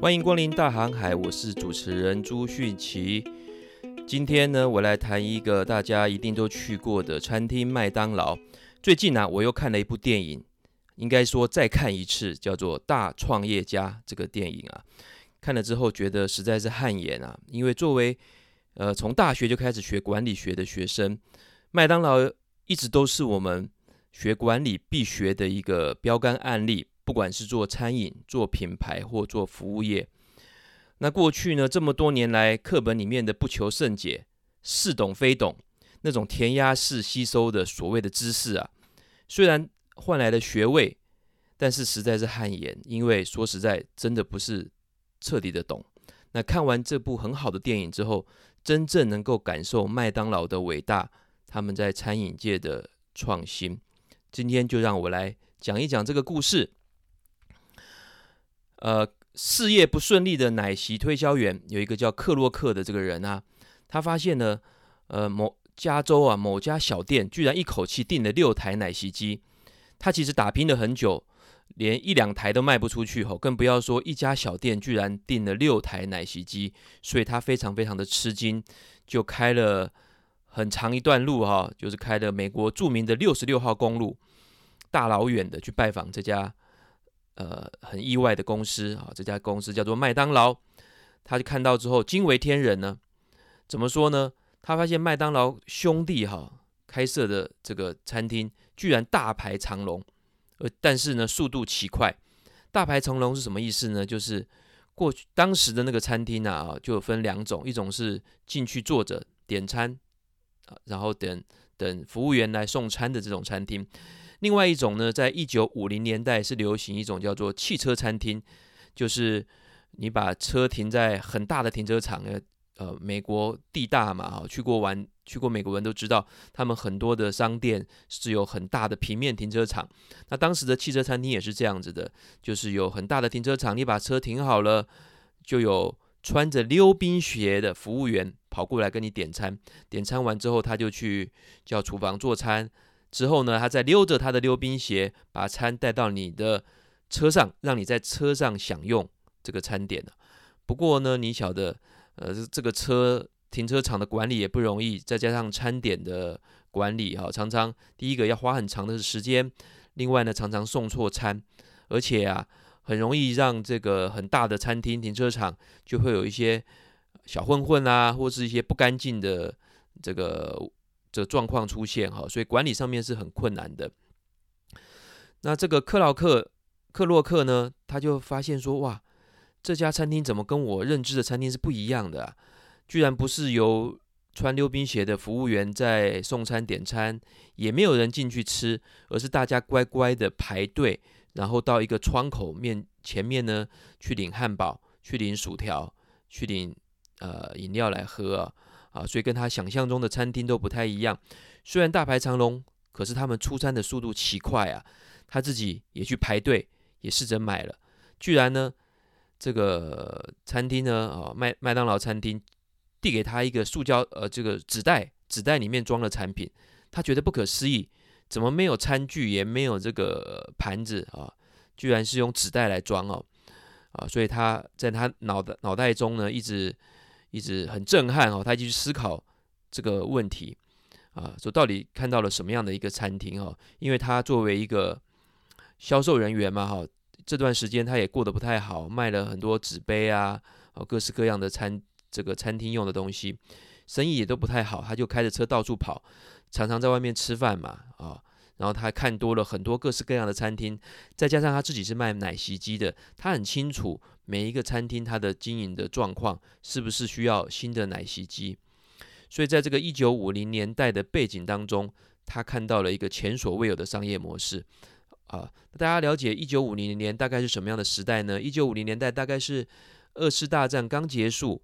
欢迎光临大航海，我是主持人朱迅奇。今天呢，我来谈一个大家一定都去过的餐厅——麦当劳。最近呢、我又看了一部电影，应该说再看一次，叫做《大创业家》这个电影啊。看了之后，觉得实在是汗颜啊，因为作为呃从大学就开始学管理学的学生，麦当劳一直都是我们学管理必学的一个标杆案例。不管是做餐饮、做品牌或做服务业，那过去呢，这么多年来，课本里面的不求甚解、似懂非懂，那种填鸭式吸收的所谓的知识啊，虽然换来了学位，但是实在是汗颜，因为说实在，真的不是彻底的懂。那看完这部很好的电影之后，真正能够感受麦当劳的伟大，他们在餐饮界的创新。今天就让我来讲一讲这个故事。呃，事业不顺利的奶昔推销员有一个叫克洛克的这个人啊，他发现呢，呃，某加州啊某家小店居然一口气订了六台奶昔机，他其实打拼了很久，连一两台都卖不出去吼，更不要说一家小店居然订了六台奶昔机，所以他非常非常的吃惊，就开了很长一段路哈，就是开了美国著名的六十六号公路，大老远的去拜访这家。呃，很意外的公司啊，这家公司叫做麦当劳。他就看到之后惊为天人呢。怎么说呢？他发现麦当劳兄弟哈开设的这个餐厅居然大排长龙，呃，但是呢速度奇快。大排长龙是什么意思呢？就是过去当时的那个餐厅啊，就分两种，一种是进去坐着点餐啊，然后等等服务员来送餐的这种餐厅。另外一种呢，在一九五零年代是流行一种叫做汽车餐厅，就是你把车停在很大的停车场，呃，美国地大嘛，去过玩去过美国人都知道，他们很多的商店是有很大的平面停车场。那当时的汽车餐厅也是这样子的，就是有很大的停车场，你把车停好了，就有穿着溜冰鞋的服务员跑过来跟你点餐，点餐完之后，他就去叫厨房做餐。之后呢，他再溜着他的溜冰鞋，把餐带到你的车上，让你在车上享用这个餐点。不过呢，你晓得，呃，这个车停车场的管理也不容易，再加上餐点的管理，哈，常常第一个要花很长的时间，另外呢，常常送错餐，而且啊，很容易让这个很大的餐厅停车场就会有一些小混混啊，或是一些不干净的这个。这状况出现哈，所以管理上面是很困难的。那这个克劳克克洛克呢，他就发现说，哇，这家餐厅怎么跟我认知的餐厅是不一样的？居然不是由穿溜冰鞋的服务员在送餐点餐，也没有人进去吃，而是大家乖乖的排队，然后到一个窗口面前面呢，去领汉堡，去领薯条，去领呃饮料来喝啊。啊，所以跟他想象中的餐厅都不太一样。虽然大排长龙，可是他们出餐的速度奇快啊！他自己也去排队，也试着买了，居然呢，这个餐厅呢，啊，麦麦当劳餐厅递给他一个塑胶呃这个纸袋，纸袋里面装了产品，他觉得不可思议，怎么没有餐具，也没有这个盘子啊？居然是用纸袋来装哦，啊！所以他在他脑袋脑袋中呢，一直。一直很震撼哦，他继续思考这个问题啊，说到底看到了什么样的一个餐厅哈？因为他作为一个销售人员嘛哈，这段时间他也过得不太好，卖了很多纸杯啊，哦各式各样的餐这个餐厅用的东西，生意也都不太好，他就开着车到处跑，常常在外面吃饭嘛啊。然后他看多了很多各式各样的餐厅，再加上他自己是卖奶昔机的，他很清楚每一个餐厅它的经营的状况是不是需要新的奶昔机。所以在这个一九五零年代的背景当中，他看到了一个前所未有的商业模式。啊，大家了解一九五零年大概是什么样的时代呢？一九五零年代大概是二次大战刚结束，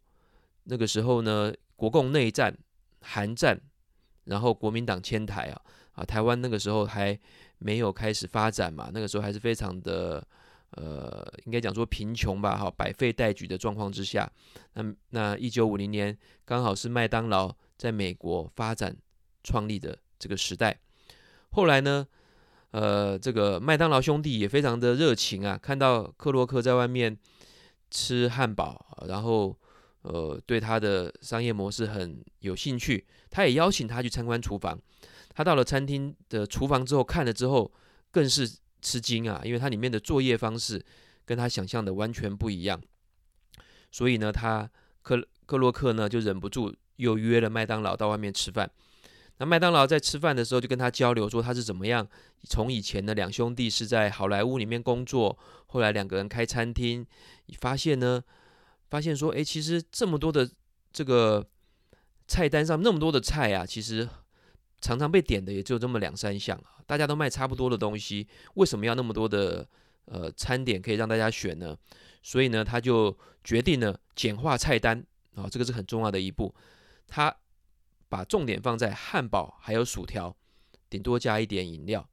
那个时候呢，国共内战、韩战，然后国民党迁台啊。啊，台湾那个时候还没有开始发展嘛，那个时候还是非常的，呃，应该讲说贫穷吧，哈，百废待举的状况之下，那那一九五零年刚好是麦当劳在美国发展创立的这个时代。后来呢，呃，这个麦当劳兄弟也非常的热情啊，看到克洛克在外面吃汉堡，然后呃对他的商业模式很有兴趣，他也邀请他去参观厨房。他到了餐厅的厨房之后，看了之后更是吃惊啊，因为它里面的作业方式跟他想象的完全不一样。所以呢，他克克洛克呢就忍不住又约了麦当劳到外面吃饭。那麦当劳在吃饭的时候就跟他交流说他是怎么样从以前的两兄弟是在好莱坞里面工作，后来两个人开餐厅，发现呢，发现说，诶，其实这么多的这个菜单上那么多的菜啊，其实常常被点的也就这么两三项啊，大家都卖差不多的东西，为什么要那么多的呃餐点可以让大家选呢？所以呢，他就决定呢简化菜单啊，这个是很重要的一步，他。把重点放在汉堡还有薯条，顶多加一点饮料，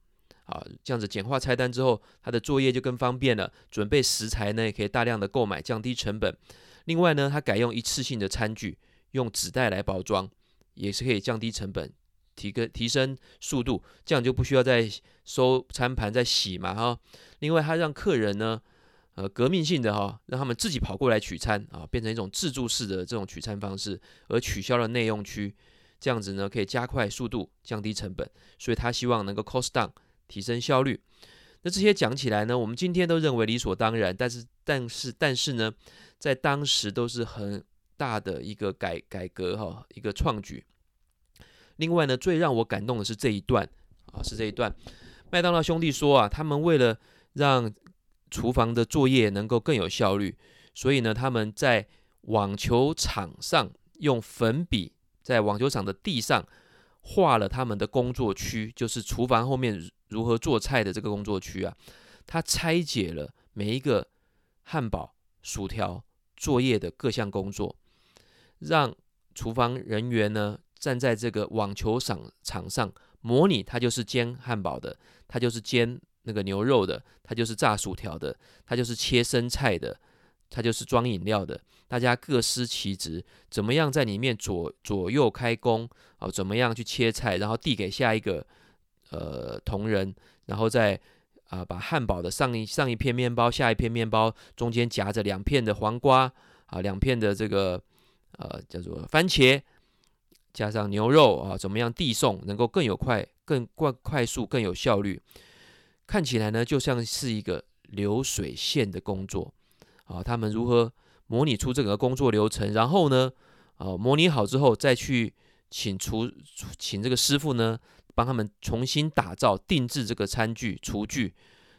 啊，这样子简化菜单之后，他的作业就更方便了。准备食材呢，也可以大量的购买，降低成本。另外呢，他改用一次性的餐具，用纸袋来包装，也是可以降低成本，提个提升速度，这样就不需要再收餐盘再洗嘛哈。另外，他让客人呢，呃，革命性的哈，让他们自己跑过来取餐啊，变成一种自助式的这种取餐方式，而取消了内用区。这样子呢，可以加快速度，降低成本，所以他希望能够 cost down，提升效率。那这些讲起来呢，我们今天都认为理所当然，但是，但是，但是呢，在当时都是很大的一个改改革哈，一个创举。另外呢，最让我感动的是这一段啊，是这一段，麦当劳兄弟说啊，他们为了让厨房的作业能够更有效率，所以呢，他们在网球场上用粉笔。在网球场的地上画了他们的工作区，就是厨房后面如何做菜的这个工作区啊。他拆解了每一个汉堡、薯条作业的各项工作，让厨房人员呢站在这个网球场场上模拟，他就是煎汉堡的，他就是煎那个牛肉的，他就是炸薯条的，他就是切生菜的。它就是装饮料的，大家各司其职，怎么样在里面左左右开工啊？怎么样去切菜，然后递给下一个呃同仁，然后再啊、把汉堡的上一上一片面包，下一片面包中间夹着两片的黄瓜啊，两片的这个呃叫做番茄，加上牛肉啊，怎么样递送能够更有快、更快、快速、更有效率？看起来呢，就像是一个流水线的工作。啊，他们如何模拟出这个工作流程？然后呢，啊，模拟好之后再去请厨请这个师傅呢，帮他们重新打造、定制这个餐具、厨具，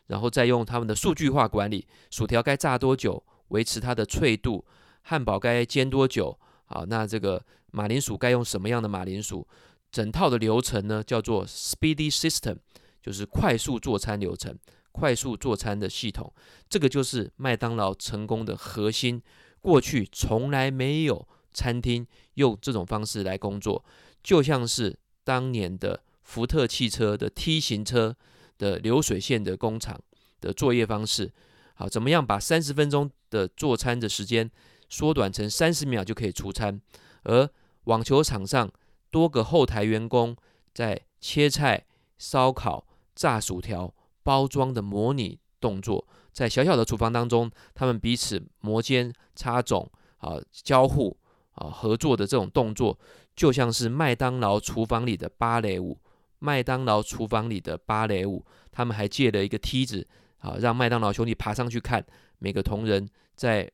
然后再用他们的数据化管理，薯条该炸多久，维持它的脆度；汉堡该煎多久？好，那这个马铃薯该用什么样的马铃薯？整套的流程呢，叫做 Speedy System，就是快速做餐流程。快速做餐的系统，这个就是麦当劳成功的核心。过去从来没有餐厅用这种方式来工作，就像是当年的福特汽车的 T 型车的流水线的工厂的作业方式。好，怎么样把三十分钟的做餐的时间缩短成三十秒就可以出餐？而网球场上多个后台员工在切菜、烧烤、炸薯条。包装的模拟动作，在小小的厨房当中，他们彼此摩肩擦踵啊，交互啊，合作的这种动作，就像是麦当劳厨房里的芭蕾舞。麦当劳厨房里的芭蕾舞，他们还借了一个梯子啊，让麦当劳兄弟爬上去看每个同仁在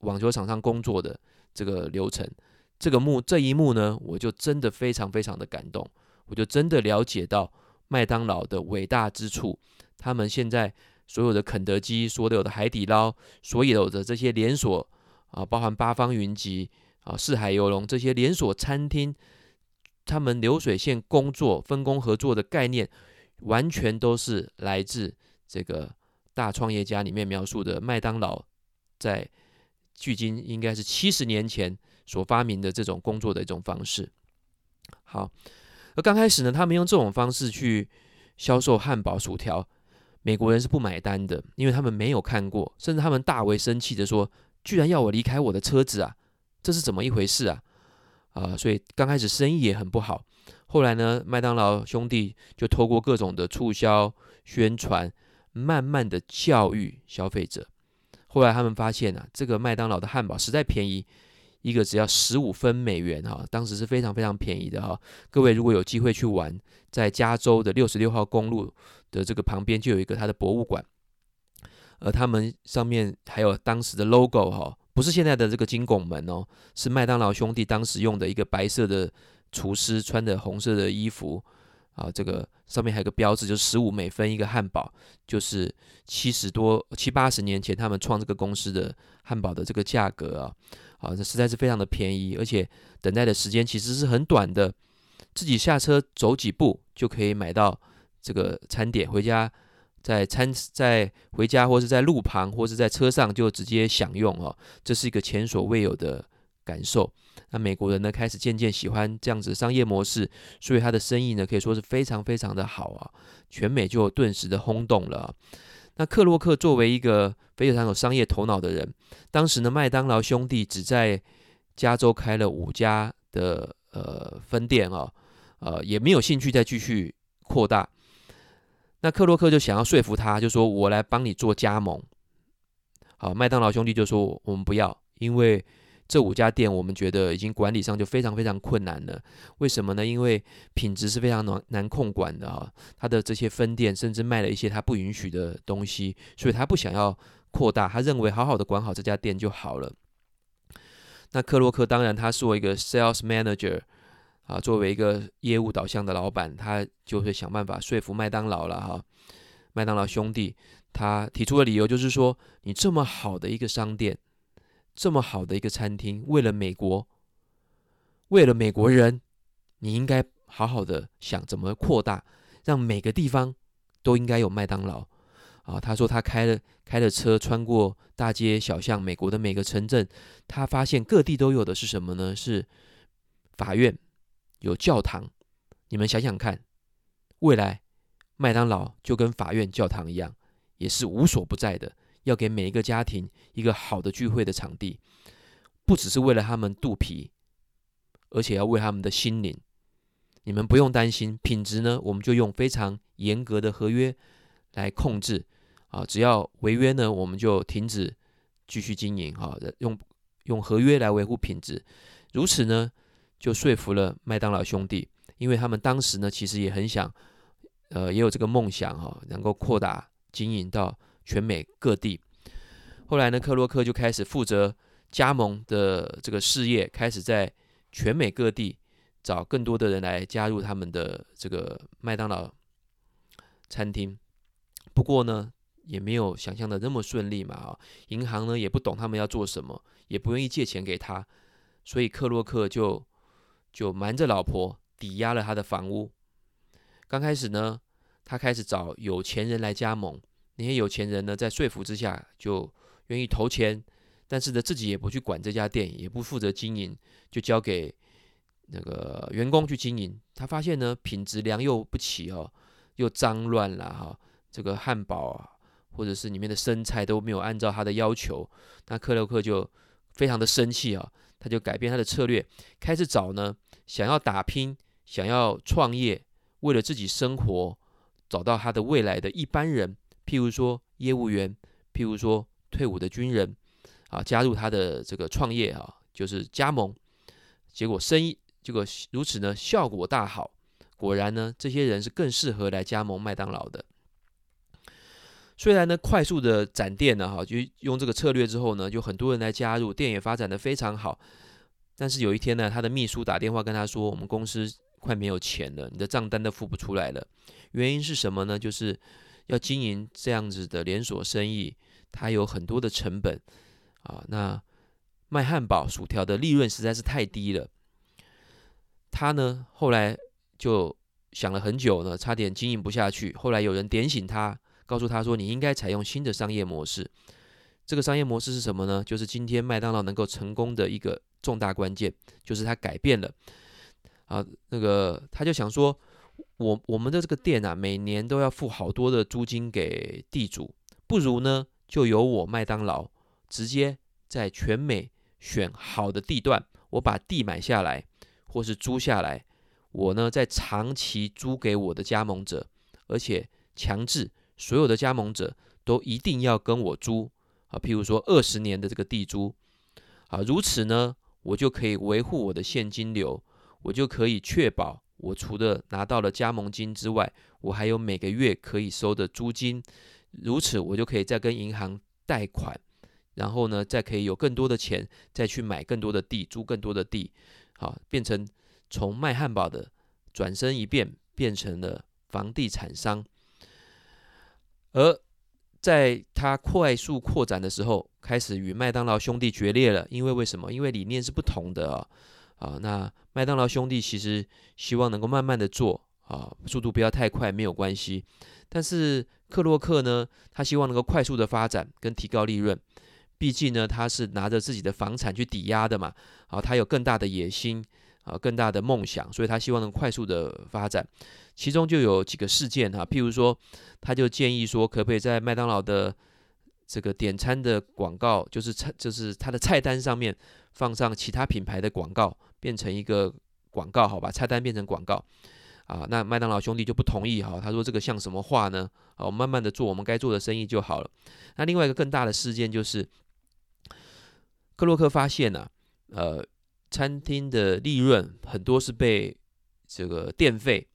网球场上工作的这个流程。这个幕这一幕呢，我就真的非常非常的感动，我就真的了解到。麦当劳的伟大之处，他们现在所有的肯德基、所有的海底捞、所有的这些连锁啊，包含八方云集啊、四海游龙这些连锁餐厅，他们流水线工作、分工合作的概念，完全都是来自这个大创业家里面描述的麦当劳在距今应该是七十年前所发明的这种工作的一种方式。好。而刚开始呢，他们用这种方式去销售汉堡、薯条，美国人是不买单的，因为他们没有看过，甚至他们大为生气的说：“居然要我离开我的车子啊，这是怎么一回事啊？”啊，所以刚开始生意也很不好。后来呢，麦当劳兄弟就透过各种的促销宣传，慢慢的教育消费者。后来他们发现啊，这个麦当劳的汉堡实在便宜，一个只要十五分美元哈，当时是非常非常便宜的哈。各位如果有机会去玩，在加州的六十六号公路的这个旁边就有一个它的博物馆，而他们上面还有当时的 logo 哈，不是现在的这个金拱门哦，是麦当劳兄弟当时用的一个白色的厨师穿的红色的衣服。啊，这个上面还有个标志，就是十五美分一个汉堡，就是七十多七八十年前他们创这个公司的汉堡的这个价格啊，啊，这实在是非常的便宜，而且等待的时间其实是很短的，自己下车走几步就可以买到这个餐点，回家在餐在回家或是在路旁或是在车上就直接享用哦，这是一个前所未有的感受。那美国人呢，开始渐渐喜欢这样子商业模式，所以他的生意呢可以说是非常非常的好啊，全美就顿时的轰动了。那克洛克作为一个非常有商业头脑的人，当时呢麦当劳兄弟只在加州开了五家的呃分店啊，呃也没有兴趣再继续扩大。那克洛克就想要说服他，就说我来帮你做加盟。好，麦当劳兄弟就说我们不要，因为。这五家店，我们觉得已经管理上就非常非常困难了。为什么呢？因为品质是非常难难控管的啊。他的这些分店甚至卖了一些他不允许的东西，所以他不想要扩大。他认为好好的管好这家店就好了。那克洛克当然他是我一个 sales manager 啊，作为一个业务导向的老板，他就会想办法说服麦当劳了哈。麦当劳兄弟他提出的理由就是说，你这么好的一个商店。这么好的一个餐厅，为了美国，为了美国人，你应该好好的想怎么扩大，让每个地方都应该有麦当劳啊！他说他开了开了车，穿过大街小巷，美国的每个城镇，他发现各地都有的是什么呢？是法院，有教堂。你们想想看，未来麦当劳就跟法院、教堂一样，也是无所不在的。要给每一个家庭一个好的聚会的场地，不只是为了他们肚皮，而且要为他们的心灵。你们不用担心品质呢，我们就用非常严格的合约来控制啊。只要违约呢，我们就停止继续经营哈。用用合约来维护品质，如此呢，就说服了麦当劳兄弟，因为他们当时呢，其实也很想，呃，也有这个梦想哈，能够扩大经营到。全美各地，后来呢，克洛克就开始负责加盟的这个事业，开始在全美各地找更多的人来加入他们的这个麦当劳餐厅。不过呢，也没有想象的那么顺利嘛，啊，银行呢也不懂他们要做什么，也不愿意借钱给他，所以克洛克就就瞒着老婆抵押了他的房屋。刚开始呢，他开始找有钱人来加盟。那些有钱人呢，在说服之下就愿意投钱，但是呢，自己也不去管这家店，也不负责经营，就交给那个员工去经营。他发现呢，品质良莠不齐哦，又脏乱了哈，这个汉堡啊，或者是里面的生菜都没有按照他的要求，那克洛克就非常的生气啊，他就改变他的策略，开始找呢，想要打拼、想要创业，为了自己生活，找到他的未来的一般人。譬如说业务员，譬如说退伍的军人，啊，加入他的这个创业啊，就是加盟，结果生意结果如此呢，效果大好。果然呢，这些人是更适合来加盟麦当劳的。虽然呢，快速的展店呢，哈，就用这个策略之后呢，就很多人来加入，店也发展得非常好。但是有一天呢，他的秘书打电话跟他说：“我们公司快没有钱了，你的账单都付不出来了。”原因是什么呢？就是。要经营这样子的连锁生意，它有很多的成本啊。那卖汉堡、薯条的利润实在是太低了。他呢，后来就想了很久呢，差点经营不下去。后来有人点醒他，告诉他说：“你应该采用新的商业模式。”这个商业模式是什么呢？就是今天麦当劳能够成功的一个重大关键，就是他改变了啊。那个他就想说。我我们的这个店啊，每年都要付好多的租金给地主，不如呢，就由我麦当劳直接在全美选好的地段，我把地买下来，或是租下来，我呢再长期租给我的加盟者，而且强制所有的加盟者都一定要跟我租啊，譬如说二十年的这个地租。啊，如此呢，我就可以维护我的现金流，我就可以确保我除了拿到了加盟金之外，我还有每个月可以收的租金，如此我就可以再跟银行贷款，然后呢，再可以有更多的钱再去买更多的地，租更多的地，好，变成从卖汉堡的转身一变，变成了房地产商，而。在他快速扩展的时候，开始与麦当劳兄弟决裂了。因为为什么？因为理念是不同的啊。啊，那麦当劳兄弟其实希望能够慢慢的做啊，速度不要太快，没有关系。但是克洛克呢，他希望能够快速的发展跟提高利润。毕竟呢，他是拿着自己的房产去抵押的嘛。啊，他有更大的野心啊，更大的梦想，所以他希望能快速的发展。其中就有几个事件哈，譬如说，他就建议说，可不可以在麦当劳的这个点餐的广告，就是菜，就是他的菜单上面放上其他品牌的广告，变成一个广告，好吧？菜单变成广告啊，那麦当劳兄弟就不同意哈，他说这个像什么话呢？啊，我们慢慢的做我们该做的生意就好了。那另外一个更大的事件就是，克洛克发现呢，呃，餐厅的利润很多是被这个电费。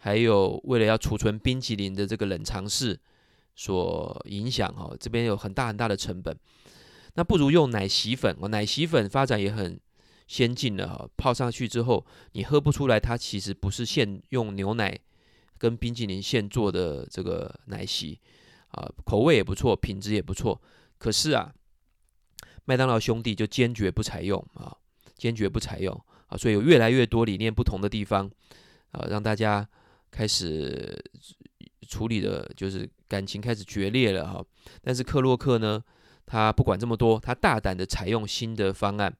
还有，为了要储存冰淇淋的这个冷藏室所影响哈，这边有很大很大的成本。那不如用奶昔粉哦，奶昔粉发展也很先进了哈，泡上去之后你喝不出来，它其实不是现用牛奶跟冰淇淋现做的这个奶昔啊，口味也不错，品质也不错。可是啊，麦当劳兄弟就坚决不采用啊，坚决不采用啊，所以有越来越多理念不同的地方啊，让大家。开始处理的，就是感情开始决裂了哈。但是克洛克呢，他不管这么多，他大胆的采用新的方案，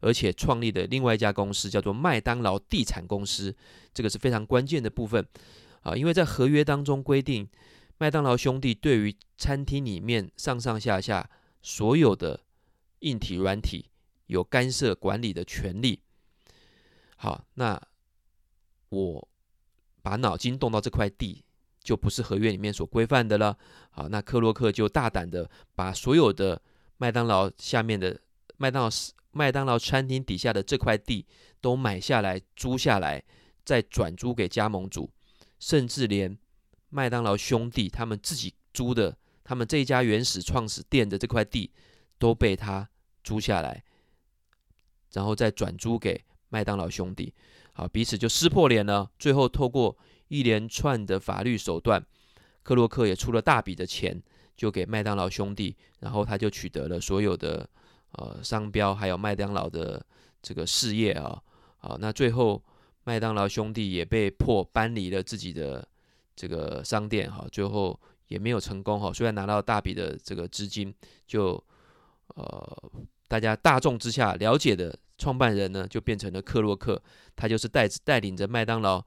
而且创立的另外一家公司叫做麦当劳地产公司，这个是非常关键的部分啊。因为在合约当中规定，麦当劳兄弟对于餐厅里面上上下下所有的硬体软体有干涉管理的权利。好，那我。把脑筋动到这块地，就不是合约里面所规范的了。好，那克洛克就大胆的把所有的麦当劳下面的麦当劳麦当劳餐厅底下的这块地都买下来租下来，再转租给加盟主，甚至连麦当劳兄弟他们自己租的他们这家原始创始店的这块地都被他租下来，然后再转租给麦当劳兄弟。好，彼此就撕破脸了。最后，透过一连串的法律手段，克洛克也出了大笔的钱，就给麦当劳兄弟，然后他就取得了所有的呃商标，还有麦当劳的这个事业啊。好，那最后麦当劳兄弟也被迫搬离了自己的这个商店，哈，最后也没有成功，哈。虽然拿到大笔的这个资金，就呃大家大众之下了解的。创办人呢，就变成了克洛克，他就是带带领着麦当劳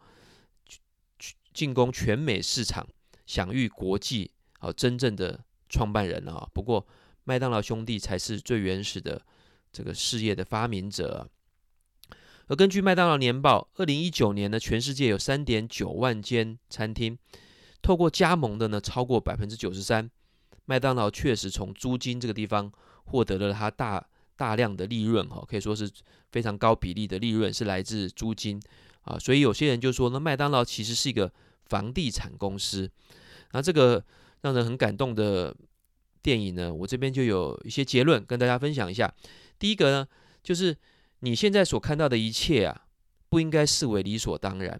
进攻全美市场，享誉国际，啊，真正的创办人啊。不过，麦当劳兄弟才是最原始的这个事业的发明者。而根据麦当劳年报，二零一九年呢，全世界有三点九万间餐厅，透过加盟的呢，超过百分之九十三。麦当劳确实从租金这个地方获得了他大。大量的利润哈，可以说是非常高比例的利润是来自租金啊，所以有些人就说呢，麦当劳其实是一个房地产公司。那这个让人很感动的电影呢，我这边就有一些结论跟大家分享一下。第一个呢，就是你现在所看到的一切啊，不应该视为理所当然。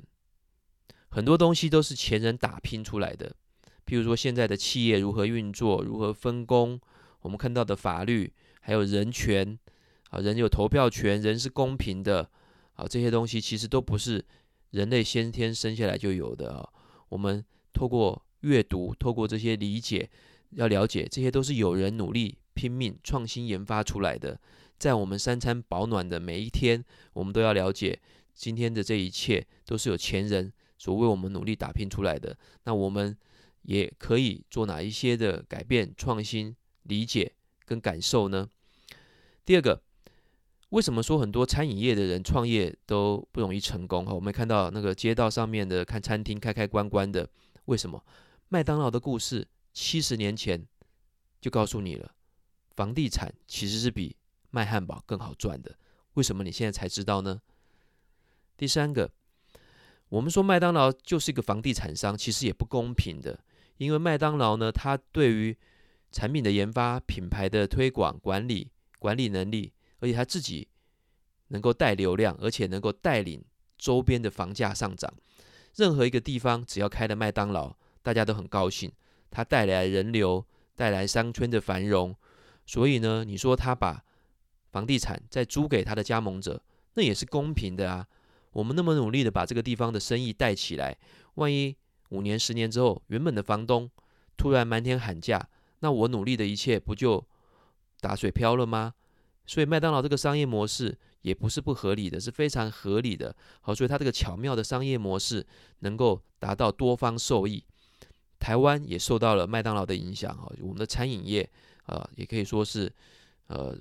很多东西都是前人打拼出来的，譬如说现在的企业如何运作、如何分工，我们看到的法律。还有人权啊，人有投票权，人是公平的啊，这些东西其实都不是人类先天生下来就有的啊。我们透过阅读，透过这些理解，要了解这些都是有人努力拼命创新研发出来的。在我们三餐饱暖的每一天，我们都要了解今天的这一切都是有前人所为我们努力打拼出来的。那我们也可以做哪一些的改变、创新、理解？跟感受呢？第二个，为什么说很多餐饮业的人创业都不容易成功？哈，我们看到那个街道上面的看餐厅开开关关的，为什么？麦当劳的故事七十年前就告诉你了，房地产其实是比卖汉堡更好赚的。为什么你现在才知道呢？第三个，我们说麦当劳就是一个房地产商，其实也不公平的，因为麦当劳呢，它对于产品的研发、品牌的推广、管理、管理能力，而且他自己能够带流量，而且能够带领周边的房价上涨。任何一个地方只要开了麦当劳，大家都很高兴，它带来人流，带来商圈的繁荣。所以呢，你说他把房地产再租给他的加盟者，那也是公平的啊。我们那么努力的把这个地方的生意带起来，万一五年、十年之后，原本的房东突然瞒天喊价，那我努力的一切不就打水漂了吗？所以麦当劳这个商业模式也不是不合理的，是非常合理的。好，所以它这个巧妙的商业模式能够达到多方受益。台湾也受到了麦当劳的影响，哈，我们的餐饮业啊，也可以说是呃。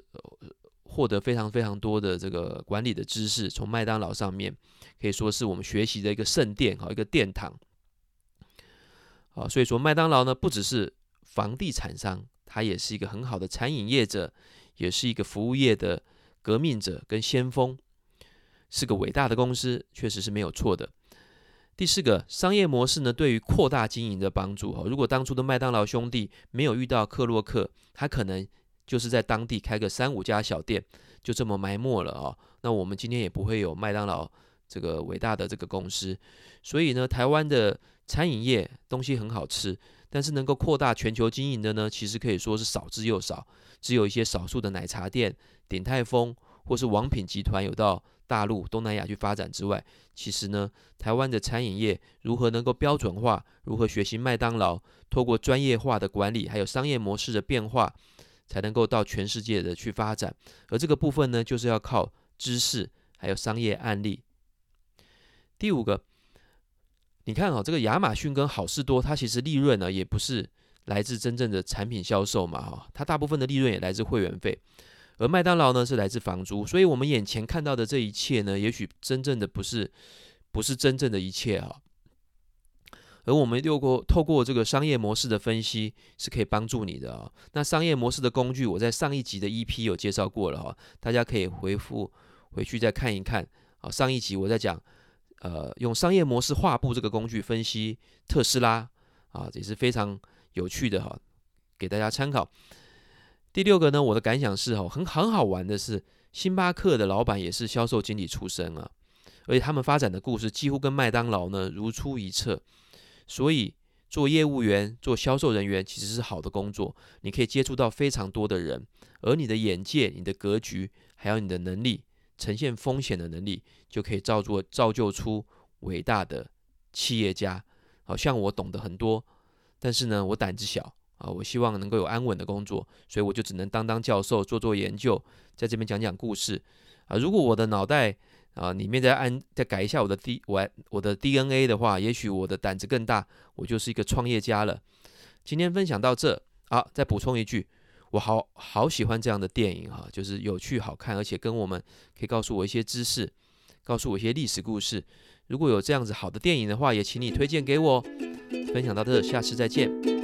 获得非常非常多的这个管理的知识，从麦当劳上面可以说是我们学习的一个圣殿，哈，一个殿堂。啊，所以说麦当劳呢，不只是房地产商，它也是一个很好的餐饮业者，也是一个服务业的革命者跟先锋，是个伟大的公司，确实是没有错的。第四个商业模式呢，对于扩大经营的帮助，哈，如果当初的麦当劳兄弟没有遇到克洛克，他可能。就是在当地开个三五家小店，就这么埋没了啊！那我们今天也不会有麦当劳这个伟大的这个公司。所以呢，台湾的餐饮业东西很好吃，但是能够扩大全球经营的呢，其实可以说是少之又少。只有一些少数的奶茶店、鼎泰丰或是王品集团有到大陆、东南亚去发展之外，其实呢，台湾的餐饮业如何能够标准化，如何学习麦当劳，透过专业化的管理，还有商业模式的变化。才能够到全世界的去发展，而这个部分呢，就是要靠知识还有商业案例。第五个，你看哦，这个亚马逊跟好事多，它其实利润呢也不是来自真正的产品销售嘛，哈，它大部分的利润也来自会员费，而麦当劳呢是来自房租，所以我们眼前看到的这一切呢，也许真正的不是不是真正的一切哈。而我们又过透过这个商业模式的分析，是可以帮助你的啊。那商业模式的工具，我在上一集的 EP 有介绍过了哈，大家可以回复回去再看一看啊。上一集我在讲，呃，用商业模式画布这个工具分析特斯拉啊，也是非常有趣的哈，给大家参考。第六个呢，我的感想是哈，很很好玩的是，星巴克的老板也是销售经理出身啊，而且他们发展的故事几乎跟麦当劳呢如出一辙。所以做业务员、做销售人员其实是好的工作，你可以接触到非常多的人，而你的眼界、你的格局，还有你的能力，呈现风险的能力，就可以造作造就出伟大的企业家。好像我懂得很多，但是呢，我胆子小啊，我希望能够有安稳的工作，所以我就只能当当教授，做做研究，在这边讲讲故事啊。如果我的脑袋，啊，里面再按再改一下我的 D 我我的 DNA 的话，也许我的胆子更大，我就是一个创业家了。今天分享到这，好，再补充一句，我好好喜欢这样的电影哈，就是有趣好看，而且跟我们可以告诉我一些知识，告诉我一些历史故事。如果有这样子好的电影的话，也请你推荐给我。分享到这，下次再见。